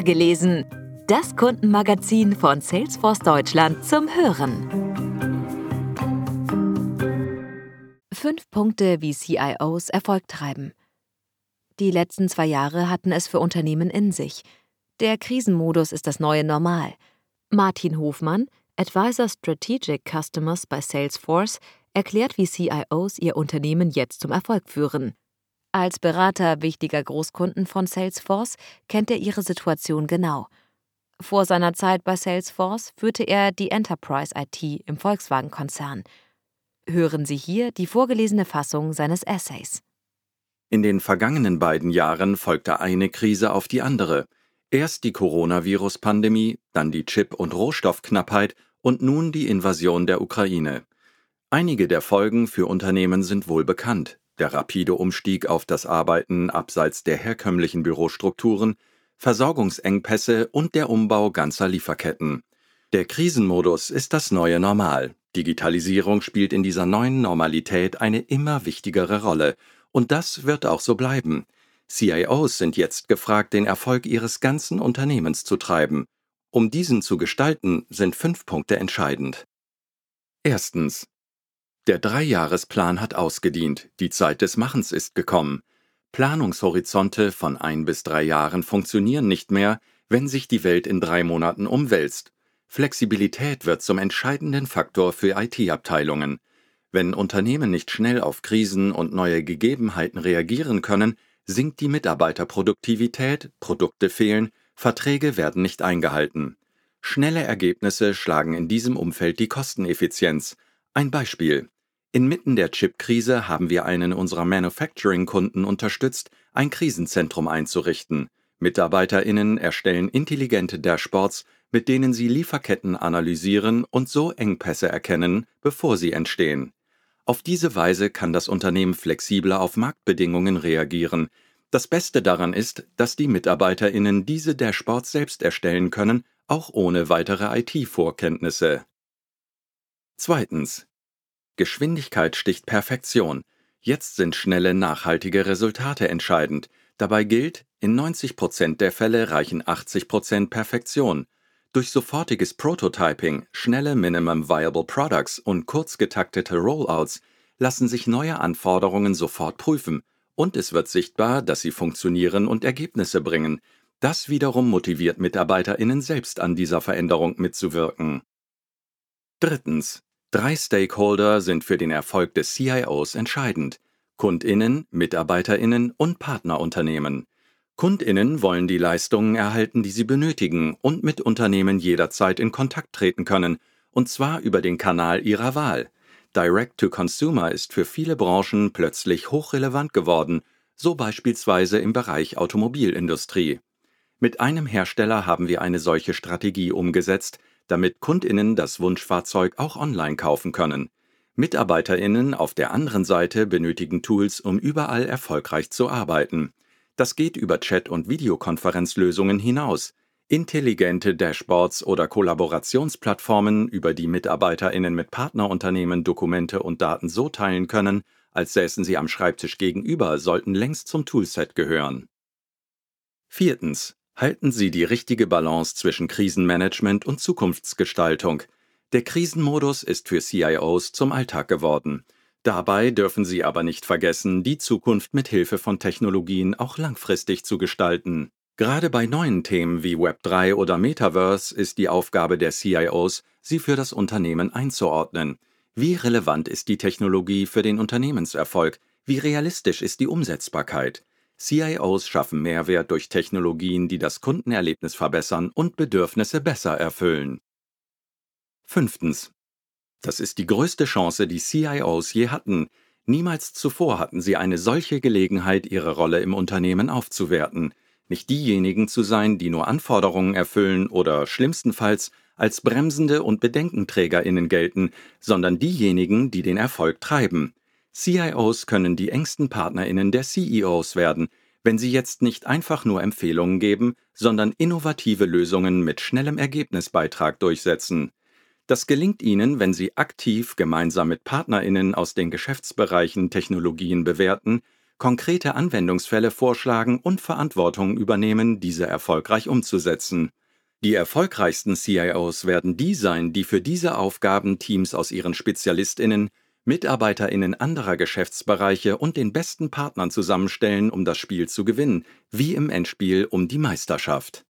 gelesen. Das Kundenmagazin von Salesforce Deutschland zum Hören. Fünf Punkte, wie CIOs Erfolg treiben. Die letzten zwei Jahre hatten es für Unternehmen in sich. Der Krisenmodus ist das neue Normal. Martin Hofmann, Advisor Strategic Customers bei Salesforce, erklärt, wie CIOs ihr Unternehmen jetzt zum Erfolg führen. Als Berater wichtiger Großkunden von Salesforce kennt er ihre Situation genau. Vor seiner Zeit bei Salesforce führte er die Enterprise IT im Volkswagen-Konzern. Hören Sie hier die vorgelesene Fassung seines Essays. In den vergangenen beiden Jahren folgte eine Krise auf die andere. Erst die Coronavirus-Pandemie, dann die Chip- und Rohstoffknappheit und nun die Invasion der Ukraine. Einige der Folgen für Unternehmen sind wohl bekannt der rapide Umstieg auf das Arbeiten abseits der herkömmlichen Bürostrukturen, Versorgungsengpässe und der Umbau ganzer Lieferketten. Der Krisenmodus ist das neue Normal. Digitalisierung spielt in dieser neuen Normalität eine immer wichtigere Rolle, und das wird auch so bleiben. CIOs sind jetzt gefragt, den Erfolg ihres ganzen Unternehmens zu treiben. Um diesen zu gestalten, sind fünf Punkte entscheidend. Erstens. Der Dreijahresplan hat ausgedient, die Zeit des Machens ist gekommen. Planungshorizonte von ein bis drei Jahren funktionieren nicht mehr, wenn sich die Welt in drei Monaten umwälzt. Flexibilität wird zum entscheidenden Faktor für IT-Abteilungen. Wenn Unternehmen nicht schnell auf Krisen und neue Gegebenheiten reagieren können, sinkt die Mitarbeiterproduktivität, Produkte fehlen, Verträge werden nicht eingehalten. Schnelle Ergebnisse schlagen in diesem Umfeld die Kosteneffizienz. Ein Beispiel. Inmitten der Chip-Krise haben wir einen unserer Manufacturing-Kunden unterstützt, ein Krisenzentrum einzurichten. MitarbeiterInnen erstellen intelligente Dashboards, mit denen sie Lieferketten analysieren und so Engpässe erkennen, bevor sie entstehen. Auf diese Weise kann das Unternehmen flexibler auf Marktbedingungen reagieren. Das Beste daran ist, dass die MitarbeiterInnen diese Dashboards selbst erstellen können, auch ohne weitere IT-Vorkenntnisse. Zweitens. Geschwindigkeit sticht Perfektion. Jetzt sind schnelle, nachhaltige Resultate entscheidend. Dabei gilt, in 90% der Fälle reichen 80% Perfektion. Durch sofortiges Prototyping, schnelle Minimum Viable Products und kurz getaktete Rollouts lassen sich neue Anforderungen sofort prüfen und es wird sichtbar, dass sie funktionieren und Ergebnisse bringen. Das wiederum motiviert MitarbeiterInnen selbst an dieser Veränderung mitzuwirken. Drittens. Drei Stakeholder sind für den Erfolg des CIOs entscheidend. Kundinnen, Mitarbeiterinnen und Partnerunternehmen. Kundinnen wollen die Leistungen erhalten, die sie benötigen und mit Unternehmen jederzeit in Kontakt treten können, und zwar über den Kanal ihrer Wahl. Direct-to-Consumer ist für viele Branchen plötzlich hochrelevant geworden, so beispielsweise im Bereich Automobilindustrie. Mit einem Hersteller haben wir eine solche Strategie umgesetzt, damit Kundinnen das Wunschfahrzeug auch online kaufen können. Mitarbeiterinnen auf der anderen Seite benötigen Tools, um überall erfolgreich zu arbeiten. Das geht über Chat- und Videokonferenzlösungen hinaus. Intelligente Dashboards oder Kollaborationsplattformen, über die Mitarbeiterinnen mit Partnerunternehmen Dokumente und Daten so teilen können, als säßen sie am Schreibtisch gegenüber, sollten längst zum Toolset gehören. Viertens. Halten Sie die richtige Balance zwischen Krisenmanagement und Zukunftsgestaltung. Der Krisenmodus ist für CIOs zum Alltag geworden. Dabei dürfen Sie aber nicht vergessen, die Zukunft mit Hilfe von Technologien auch langfristig zu gestalten. Gerade bei neuen Themen wie Web3 oder Metaverse ist die Aufgabe der CIOs, sie für das Unternehmen einzuordnen. Wie relevant ist die Technologie für den Unternehmenserfolg? Wie realistisch ist die Umsetzbarkeit? CIOs schaffen Mehrwert durch Technologien, die das Kundenerlebnis verbessern und Bedürfnisse besser erfüllen. Fünftens. Das ist die größte Chance, die CIOs je hatten. Niemals zuvor hatten sie eine solche Gelegenheit, ihre Rolle im Unternehmen aufzuwerten. Nicht diejenigen zu sein, die nur Anforderungen erfüllen oder schlimmstenfalls als bremsende und Bedenkenträgerinnen gelten, sondern diejenigen, die den Erfolg treiben. CIOs können die engsten Partnerinnen der CEOs werden, wenn sie jetzt nicht einfach nur Empfehlungen geben, sondern innovative Lösungen mit schnellem Ergebnisbeitrag durchsetzen. Das gelingt ihnen, wenn sie aktiv gemeinsam mit Partnerinnen aus den Geschäftsbereichen Technologien bewerten, konkrete Anwendungsfälle vorschlagen und Verantwortung übernehmen, diese erfolgreich umzusetzen. Die erfolgreichsten CIOs werden die sein, die für diese Aufgaben Teams aus ihren Spezialistinnen, Mitarbeiterinnen anderer Geschäftsbereiche und den besten Partnern zusammenstellen, um das Spiel zu gewinnen, wie im Endspiel um die Meisterschaft.